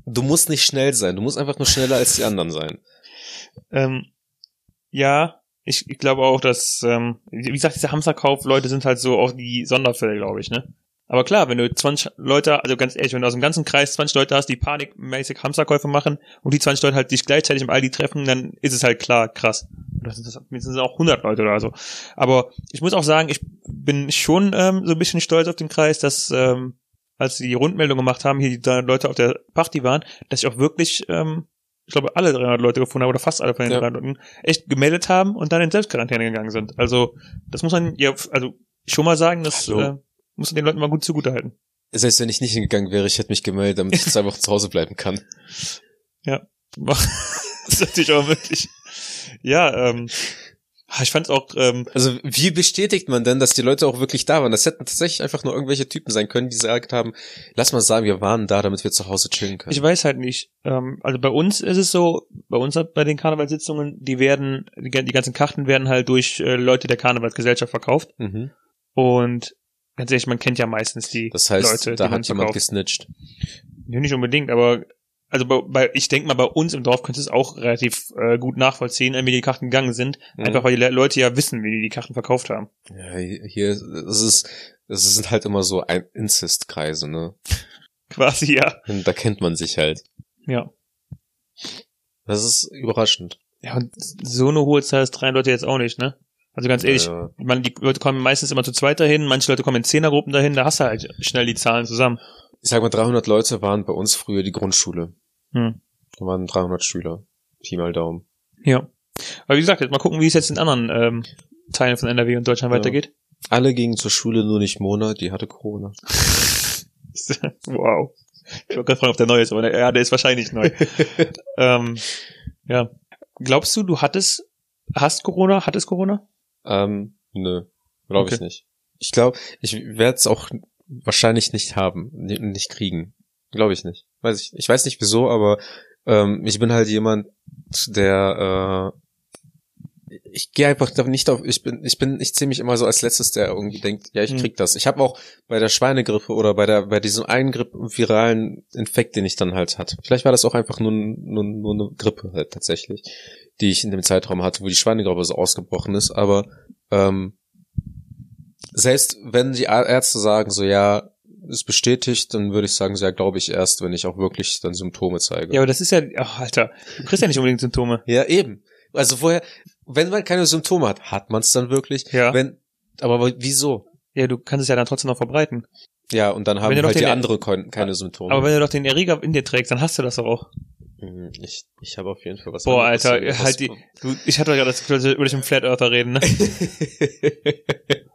du musst nicht schnell sein, du musst einfach nur schneller als die anderen sein. ähm, ja, ich, ich glaube auch, dass, ähm, wie gesagt, diese Hamsterkauf-Leute sind halt so auch die Sonderfälle, glaube ich, ne? Aber klar, wenn du 20 Leute, also ganz ehrlich, wenn du aus dem ganzen Kreis 20 Leute hast, die panikmäßig Hamsterkäufe machen und die 20 Leute halt dich gleichzeitig im Aldi treffen, dann ist es halt klar krass. Oder sind das mindestens auch 100 Leute oder so. Aber ich muss auch sagen, ich bin schon ähm, so ein bisschen stolz auf den Kreis, dass ähm, als sie die Rundmeldung gemacht haben, hier die Leute auf der Party waren, dass ich auch wirklich, ähm, ich glaube, alle 300 Leute gefunden habe, oder fast alle von den Ja. 300 Leuten, echt gemeldet haben und dann in Selbstquarantäne gegangen sind. Also, das muss man ja, also schon mal sagen, das Hallo. äh, muss man den Leuten mal gut zugutehalten. Selbst wenn ich nicht hingegangen wäre, ich hätte mich gemeldet, damit ich zwei Wochen zu Hause bleiben kann. das ist natürlich auch möglich. Ja, ähm, ich fand es auch, ähm, Also wie bestätigt man denn, dass die Leute auch wirklich da waren? Das hätten tatsächlich einfach nur irgendwelche Typen sein können, die gesagt haben, lass mal sagen, wir waren da, damit wir zu Hause chillen können. ich weiß halt nicht. Ähm, also bei uns ist es so, bei uns bei den Karnevalssitzungen, die werden, die, die ganzen Karten werden halt durch äh, Leute der Karnevalsgesellschaft verkauft. mhm. Und ganz ehrlich, man kennt ja meistens die Das heißt, Leute, da die hat jemand verkauft. gesnitcht. Ja, nicht unbedingt, aber also bei, bei ich denke mal, bei uns im Dorf könntest du es auch relativ äh, gut nachvollziehen, wie die Karten gegangen sind. Mhm. Einfach weil die Le- Leute ja wissen, wie die die Karten verkauft haben. Ja, hier, es ist, es sind halt immer so ein Inzestkreise, ne? Quasi, ja. Und da kennt man sich halt. Ja. Das ist überraschend. Ja, und so eine hohe Zahl ist drei Leute jetzt auch nicht, ne? Also ganz ehrlich, Ja, man, die Leute kommen meistens immer zu zweit dahin, manche Leute kommen in Zehnergruppen dahin, da hast du halt schnell die Zahlen zusammen. ich sag mal, 300 Leute waren bei uns früher die Grundschule. Hm. Da waren 300 Schüler. Pi mal Daumen. Ja. Aber wie gesagt, jetzt mal gucken, wie es jetzt in anderen ähm, Teilen von NRW und Deutschland Ja. weitergeht. Alle gingen zur Schule, nur nicht Mona, die hatte Corona. wow. Ich wollte gerade fragen, ob der neu ist, aber der, ja, der ist wahrscheinlich neu. ähm, ja. Glaubst du, du hattest, hast Corona, hattest Corona? Ähm, nö, glaube ich Okay. nicht. Ich glaube, ich werde es auch wahrscheinlich nicht haben, ni- nicht kriegen. Glaube ich nicht. Weiß ich. Ich weiß nicht wieso, aber ähm, ich bin halt jemand, der äh, ich gehe einfach nicht auf, ich bin, ich bin, ich zähle mich immer so als letztes, der irgendwie denkt, ja, ich Mhm. krieg das. Ich habe auch bei der Schweinegrippe oder bei der, bei diesem einen Grippe, viralen Infekt, den ich dann halt hatte. Vielleicht war das auch einfach nur, nur, nur eine Grippe halt tatsächlich, die ich in dem Zeitraum hatte, wo die Schweinegrippe so ausgebrochen ist. Aber ähm, selbst wenn die Ärzte sagen, so ja, ist bestätigt, dann würde ich sagen, ja, glaube ich erst, wenn ich auch wirklich dann Symptome zeige. Ja, aber das ist ja, ach, Alter, du kriegst ja nicht unbedingt Symptome. Ja, eben. Also vorher, wenn man keine Symptome hat, hat man es dann wirklich. Ja. Wenn, aber wieso? Ja, du kannst es ja dann trotzdem noch verbreiten. Ja, und dann haben halt die anderen kein- keine Symptome. Aber wenn du doch den Erreger in dir trägst, dann hast du das doch auch. Mhm, ich ich habe auf jeden Fall was. Boah, Alter, was- halt die, du, ich hatte gerade das Gefühl, als würde ich mit Flat Earther reden, ne?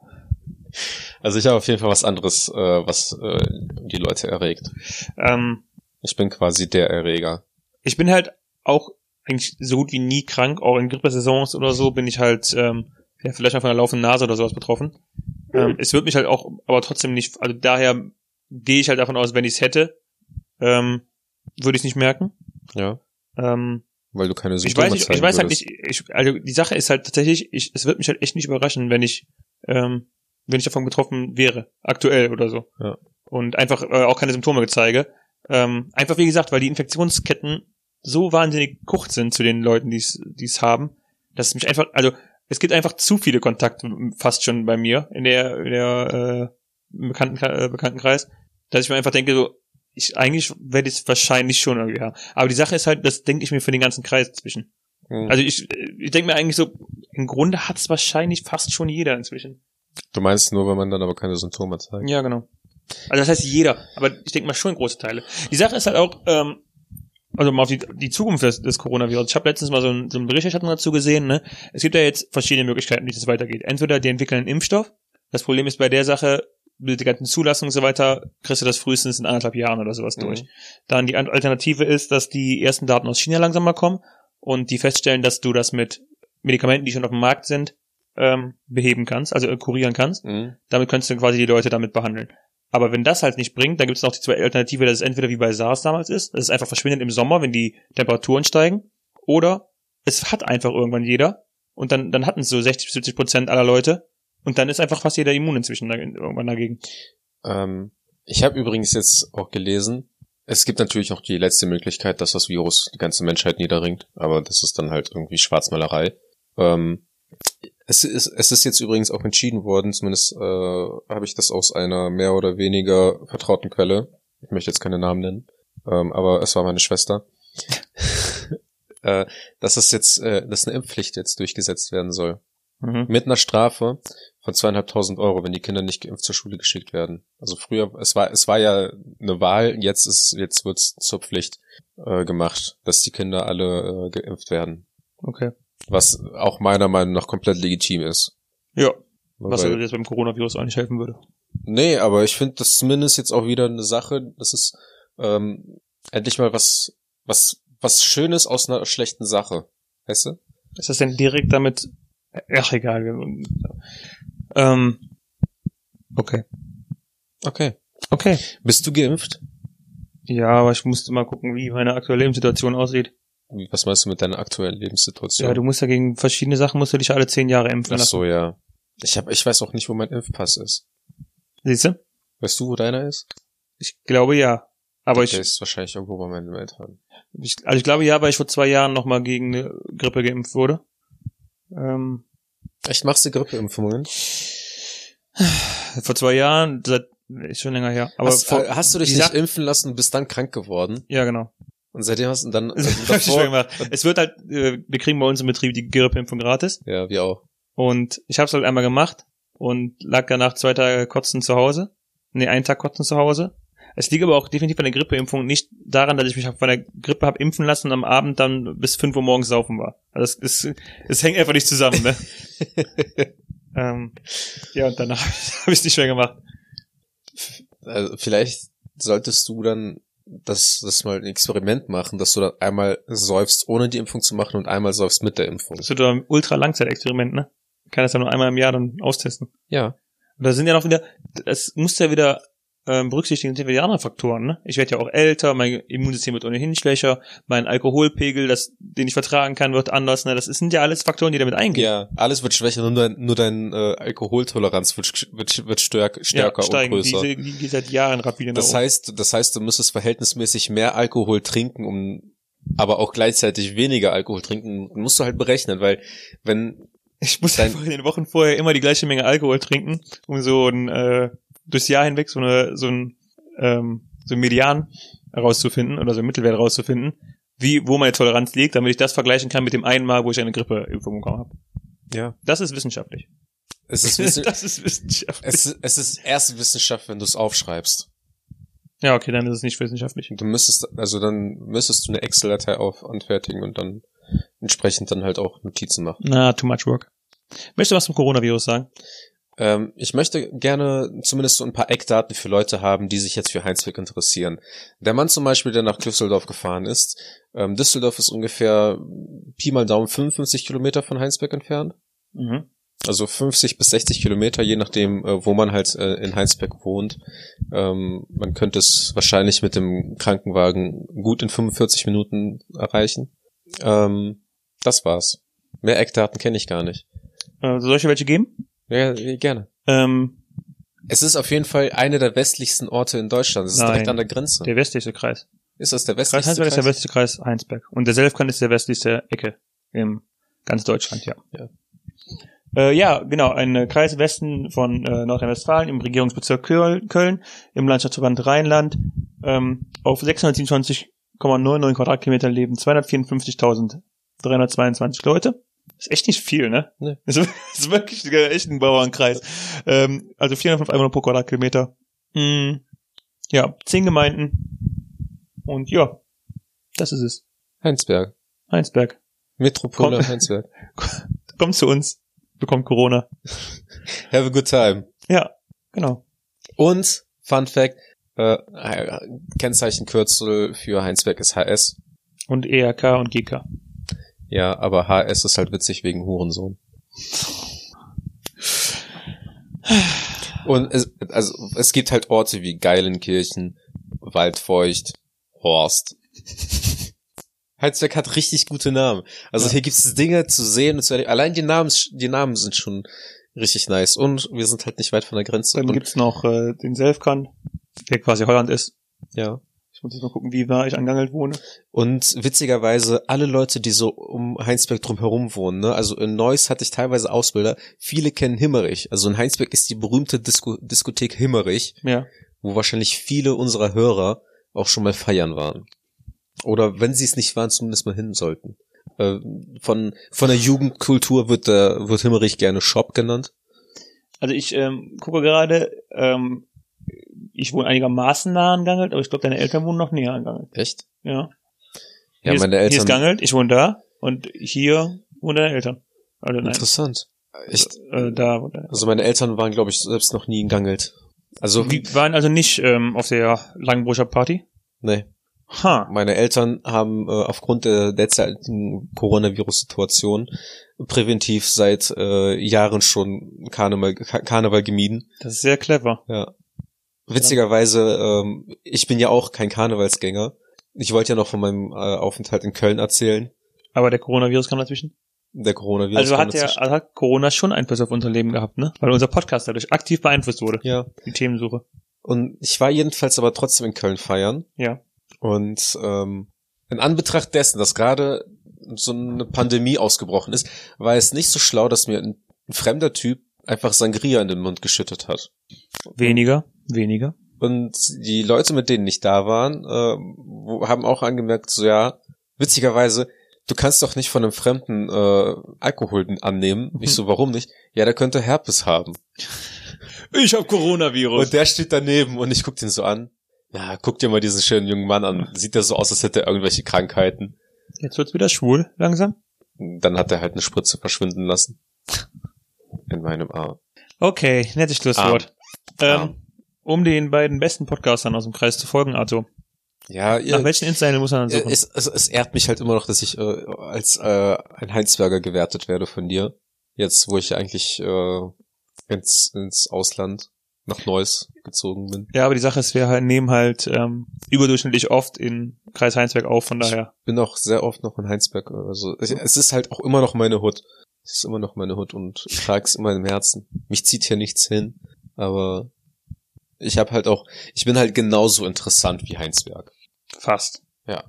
also ich habe auf jeden Fall was anderes, äh, was äh, die Leute erregt. ähm, Ich bin quasi der Erreger. ich bin halt auch eigentlich so gut wie nie krank, auch in Grippesaisons oder so bin ich halt, ähm, ja, vielleicht mal von einer laufenden Nase oder sowas betroffen. Ähm, es wird mich halt auch, aber trotzdem nicht, also daher gehe ich halt davon aus, wenn ich es hätte, ähm, würde ich es nicht merken. Ja. Ähm, Weil du keine ich Symptome weiß nicht, ich zeigen weiß halt nicht, ich, also die Sache ist halt tatsächlich, ich, es wird mich halt echt nicht überraschen, wenn ich, ähm, wenn ich davon betroffen wäre, aktuell oder so. Ja. Und einfach äh, auch keine Symptome zeige. Ähm, einfach wie gesagt, weil die Infektionsketten so wahnsinnig kurz sind zu den Leuten, die es haben, dass es mich einfach, also es gibt einfach zu viele Kontakte fast schon bei mir in der, in der äh, Bekannten, äh, Bekanntenkreis, dass ich mir einfach denke, so, ich eigentlich werde ich es wahrscheinlich schon irgendwie haben. Aber die Sache ist halt, das denke ich mir für den ganzen Kreis zwischen. Mhm. Also ich, ich denke mir eigentlich so, im Grunde hat es wahrscheinlich fast schon jeder inzwischen. Du meinst nur, wenn man dann aber keine Symptome zeigt. Ja, genau. Also das heißt jeder, aber ich denke mal schon große Teile. Die Sache ist halt auch, ähm, also mal auf die, die Zukunft des, des Coronavirus. Ich habe letztens mal so, ein, so eine Berichterstattung dazu gesehen. Ne? Es gibt ja jetzt verschiedene Möglichkeiten, wie das weitergeht. Entweder die entwickeln einen Impfstoff. Das Problem ist bei der Sache, mit der ganzen Zulassung und so weiter, kriegst du das frühestens in anderthalb Jahren oder sowas Mhm. durch. Dann die Alternative ist, dass die ersten Daten aus China langsam mal kommen und die feststellen, dass du das mit Medikamenten, die schon auf dem Markt sind, ähm, beheben kannst, also äh, kurieren kannst. Mhm. Damit könntest du quasi die Leute damit behandeln. Aber wenn das halt nicht bringt, dann gibt es noch die zwei Alternative, dass es entweder wie bei SARS damals ist, dass es einfach verschwindet im Sommer, wenn die Temperaturen steigen, oder es hat einfach irgendwann jeder und dann, dann hatten es so 60 bis 70 Prozent aller Leute und dann ist einfach fast jeder immun inzwischen da- irgendwann dagegen. Ähm, ich habe übrigens jetzt auch gelesen, es gibt natürlich auch die letzte Möglichkeit, dass das Virus die ganze Menschheit niederringt, aber das ist dann halt irgendwie Schwarzmalerei. Ähm, es, ist, es ist jetzt übrigens auch entschieden worden, zumindest äh, habe ich das aus einer mehr oder weniger vertrauten Quelle, ich möchte jetzt keine Namen nennen, ähm, aber es war meine Schwester, äh, dass es jetzt, äh, dass eine Impfpflicht jetzt durchgesetzt werden soll. Mhm. Mit einer Strafe von zweieinhalbtausend Euro, wenn die Kinder nicht geimpft zur Schule geschickt werden. Also früher, es war, es war ja eine Wahl, jetzt ist, jetzt wird's zur Pflicht äh, gemacht, dass die Kinder alle äh, geimpft werden. Okay. Was auch meiner Meinung nach komplett legitim ist. Ja, was also jetzt beim Coronavirus nicht helfen würde. nee, aber ich finde das zumindest jetzt auch wieder eine Sache, das ist ähm, endlich mal was, was, was Schönes aus einer schlechten Sache. Weißt du? Ist das denn direkt damit, ach egal. Ähm, okay. Okay. Okay. Bist du geimpft? Ja, aber ich musste mal gucken, wie meine aktuelle Lebenssituation aussieht. Was meinst du mit deiner aktuellen Lebenssituation? Ja, du musst ja gegen verschiedene Sachen musst du dich alle zehn Jahre impfen Ach lassen. so, ja. Ich hab, ich weiß auch nicht, wo mein Impfpass ist. Siehst du? Weißt du, wo deiner ist? Ich glaube ja. Aber Der ich, ist wahrscheinlich irgendwo bei meinen Eltern. ich, also ich glaube ja, weil ich vor zwei Jahren nochmal gegen eine Grippe geimpft wurde. Ähm, Echt, machst du Grippeimpfungen? vor zwei Jahren, seit, ist schon länger her. Aber hast, vor, äh, hast du dich nicht impfen lassen und bist dann krank geworden? ja, genau. Und seitdem hast du dann also davor, gemacht. Es wird halt, äh, wir kriegen bei uns im Betrieb die Grippeimpfung gratis. Ja, wir auch. Und ich habe es halt einmal gemacht und lag danach zwei Tage kotzen zu Hause. Nee, einen Tag kotzen zu Hause. Es liegt aber auch definitiv an der Grippeimpfung nicht daran, dass ich mich von der Grippe hab impfen lassen und am Abend dann bis 5 Uhr morgens saufen war. Also es, es, es hängt einfach nicht zusammen, ne? ähm, ja, und danach habe ich es nicht mehr gemacht. Also vielleicht solltest du dann das, das mal ein Experiment machen, dass du dann einmal säufst, ohne die Impfung zu machen und einmal säufst mit der Impfung. Das wird doch ein ultra-Langzeitexperiment, ne? Ich kann das ja nur einmal im Jahr dann austesten. Ja. Und da sind ja noch wieder, es muss ja wieder ähm, berücksichtigen sind wir die anderen Faktoren. Ne? Ich werde ja auch älter, mein Immunsystem wird ohnehin schwächer, mein Alkoholpegel, das, den ich vertragen kann, wird anders. Ne? Das sind ja alles Faktoren, die damit eingehen. Ja, alles wird schwächer, nur dein, nur dein äh, Alkoholtoleranz wird, wird, wird stärk, stärker ja, steigen, und größer. Die, die, die seit Jahren rapide Das heißt, das heißt, du müsstest verhältnismäßig mehr Alkohol trinken, um aber auch gleichzeitig weniger Alkohol trinken, musst du halt berechnen, weil wenn Ich muss Dein- einfach in den Wochen vorher immer die gleiche Menge Alkohol trinken, um so ein äh, durchs Jahr hinweg so eine so ein ähm, so ein Median herauszufinden oder so ein Mittelwert herauszufinden, wie wo meine Toleranz liegt, damit ich das vergleichen kann mit dem einen Mal, wo ich eine Grippeimpfung bekommen habe. ja, Das ist wissenschaftlich. es ist, wissen, das ist wissenschaftlich. es, ist- es ist erst Wissenschaft, wenn du es aufschreibst. ja, okay, dann ist es nicht wissenschaftlich. Du müsstest, also dann müsstest du eine Excel-Datei auf anfertigen und dann entsprechend dann halt auch Notizen machen. Na, too much work. Möchtest du was zum Coronavirus sagen? Ähm, ich möchte gerne zumindest so ein paar Eckdaten für Leute haben, die sich jetzt für Heinzweg interessieren. Der Mann zum Beispiel, der nach Düsseldorf gefahren ist, ähm, Düsseldorf ist ungefähr Pi mal Daumen 55 Kilometer von Heinsberg entfernt. Mhm. Also 50 bis 60 Kilometer, je nachdem, äh, wo man halt äh, in Heinsberg wohnt. Ähm, man könnte es wahrscheinlich mit dem Krankenwagen gut in 45 Minuten erreichen. Ähm, das war's. Mehr Eckdaten kenne ich gar nicht. Äh, soll ich dir welche geben? Ja, gerne. Ähm, Es ist auf jeden Fall einer der westlichsten Orte in Deutschland. Es ist Nein. direkt an der Grenze. der westlichste Kreis. ist das der Kreis westlichste Heinsberg ist der Kreis? westlichste Kreis Heinsberg. Und der Selfkant ist der westlichste Ecke im ganz Deutschland, ja. Ja. Äh, ja, genau, ein äh, Kreis Westen von äh, Nordrhein-Westfalen im Regierungsbezirk Köl- Köln, im Landschaftsverband Rheinland. Ähm, auf 627,99 Quadratkilometer leben 254.322 Leute. Ist echt nicht viel, ne? Nee. Das ist, ist wirklich echt ein Bauernkreis. Ähm, also 405 Einwohner pro Quadratkilometer. Mm, ja, zehn Gemeinden. Und ja, das ist es. Heinsberg. Heinsberg. Metropole Komm. Heinsberg. Kommt zu uns. Bekommt Corona. Have a good time. Ja, genau. Und, Fun Fact, äh, Kennzeichenkürzel für Heinsberg ist HS. Und ERK und GK. Ja, aber HS ist halt witzig wegen Hurensohn. Und es, also, es gibt halt Orte wie Geilenkirchen, Waldfeucht, Horst. Heinsberg hat richtig gute Namen. Also Ja. hier gibt's Dinge zu sehen und zu erleben. Allein die Namen, die Namen sind schon richtig nice. Und wir sind halt nicht weit von der Grenze. Dann gibt's noch äh, den Selfkan, der quasi Holland ist. ja. Ich muss jetzt mal gucken, wie nah ich angangelt wohne. Und witzigerweise, alle Leute, die so um Heinsberg drumherum wohnen, ne, also in Neuss hatte ich teilweise Ausbilder, viele kennen Himmerich. Also in Heinsberg ist die berühmte Disco Diskothek Himmerich, Ja. wo wahrscheinlich viele unserer Hörer auch schon mal feiern waren. Oder wenn sie es nicht waren, zumindest mal hin sollten. Äh, von, von der Jugendkultur wird, der, wird Himmerich gerne Shop genannt. Also ich ähm, gucke gerade, ähm, ich wohne einigermaßen nah an Gangelt, aber ich glaube, deine Eltern wohnen noch näher an Gangelt. Echt? Ja. Ja, hier meine ist, Hier ist Eltern. Gangelt, ich wohne da und hier wohnen deine Eltern. Also nein, Interessant. Ich, äh, da wohnt deine also meine Eltern waren, glaube ich, selbst noch nie in Gangelt. Also, Die waren also nicht ähm, auf der Langenbruscher Party? nee. Ha. Meine Eltern haben äh, aufgrund der derzeitigen Coronavirus-Situation präventiv seit äh, Jahren schon Karneval, Ka Karneval gemieden. Das ist sehr clever. Ja. Witzigerweise, ähm, ich bin ja auch kein Karnevalsgänger. Ich wollte ja noch von meinem äh, Aufenthalt in Köln erzählen. Aber der Coronavirus kam dazwischen. Der Coronavirus. Also kam hat, der, dazwischen. also hat Corona schon Einfluss auf unser Leben gehabt, ne? Weil unser Podcast dadurch aktiv beeinflusst wurde. Ja. Die Themensuche. Und ich war jedenfalls aber trotzdem in Köln feiern. Ja. Und ähm, in Anbetracht dessen, dass gerade so eine Pandemie ausgebrochen ist, war es nicht so schlau, dass mir ein fremder Typ einfach Sangria in den Mund geschüttet hat. Weniger, weniger. Und die Leute, mit denen ich da waren, äh, haben auch angemerkt, so ja, witzigerweise, du kannst doch nicht von einem Fremden äh, Alkohol annehmen. Ich so, warum nicht? Ja, der könnte Herpes haben. Ich hab Coronavirus. Und der steht daneben und ich guck den so an. Ja, guck dir mal diesen schönen jungen Mann an. Sieht er so aus, als hätte er irgendwelche Krankheiten. Jetzt wird's wieder schwul, langsam. Dann hat er halt eine Spritze verschwinden lassen. In meinem Arm. Okay, nettes Schlusswort. Arm. Ähm, um den beiden besten Podcastern aus dem Kreis zu folgen, also Ja, ihr, nach welchen Insider muss man dann suchen? es, es, es ehrt mich halt immer noch, dass ich äh, als äh, ein Heinzberger gewertet werde von dir. Jetzt, wo ich eigentlich äh, ins, ins Ausland nach Neuss gezogen bin. Ja, aber die Sache ist, wir halt, nehmen halt ähm, überdurchschnittlich oft in Kreis Heinsberg auf, von daher. Bin auch sehr oft noch in Heinsberg. Also es es ist halt auch immer noch meine Hut. Es ist immer noch meine Hut und ich trage es immer im Herzen. Mich zieht hier nichts hin, aber ich habe halt auch, ich bin halt genauso interessant wie Heinsberg. Fast. Ja.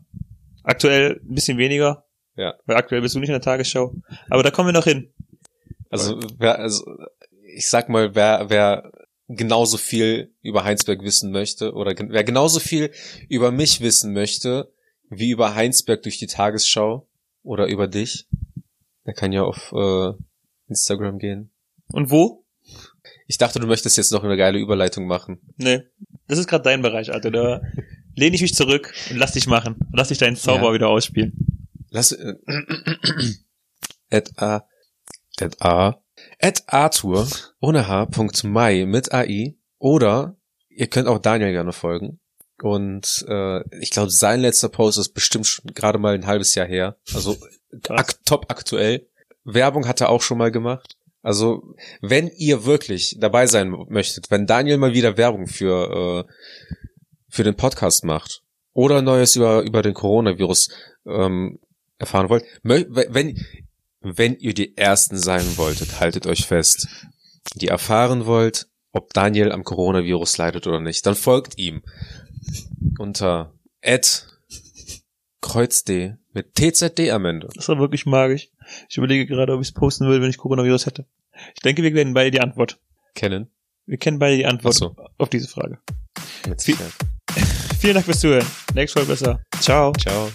Aktuell ein bisschen weniger. Ja. Weil aktuell bist du nicht in der Tagesschau. Aber da kommen wir noch hin. Also wer, also ich sag mal, wer, wer genauso viel über Heinsberg wissen möchte oder gen- wer genauso viel über mich wissen möchte wie über Heinsberg durch die Tagesschau oder über dich, der kann ja auf äh, Instagram gehen. Und wo? Ich dachte, du möchtest jetzt noch eine geile Überleitung machen. Nee. Das ist gerade dein Bereich, Alter. Da lehne ich mich zurück und lass dich machen. Lass dich deinen Zauber Ja. wieder ausspielen. Lass äh, at a at a at Arthur ohne H. Mai mit AI oder ihr könnt auch Daniel gerne folgen. Und äh, ich glaube, sein letzter Post ist bestimmt gerade mal ein halbes Jahr her. Also ak top aktuell. Werbung hat er auch schon mal gemacht. Also wenn ihr wirklich dabei sein möchtet, wenn Daniel mal wieder Werbung für äh, für den Podcast macht oder Neues über über den Coronavirus ähm, erfahren wollt, wenn wenn ihr die ersten sein wolltet, haltet euch fest, die erfahren wollt, ob Daniel am Coronavirus leidet oder nicht, dann folgt ihm unter @kreuzdD mit TZD am Ende. Das war wirklich magisch. Ich überlege gerade, ob ich es posten würde, wenn ich Coronavirus hätte. Ich denke, wir werden beide die Antwort. Kennen? Wir kennen beide die Antwort so. auf diese Frage. Mit Sicherheit. Vielen Dank fürs Zuhören. Nächstes Mal besser. Ciao. Ciao.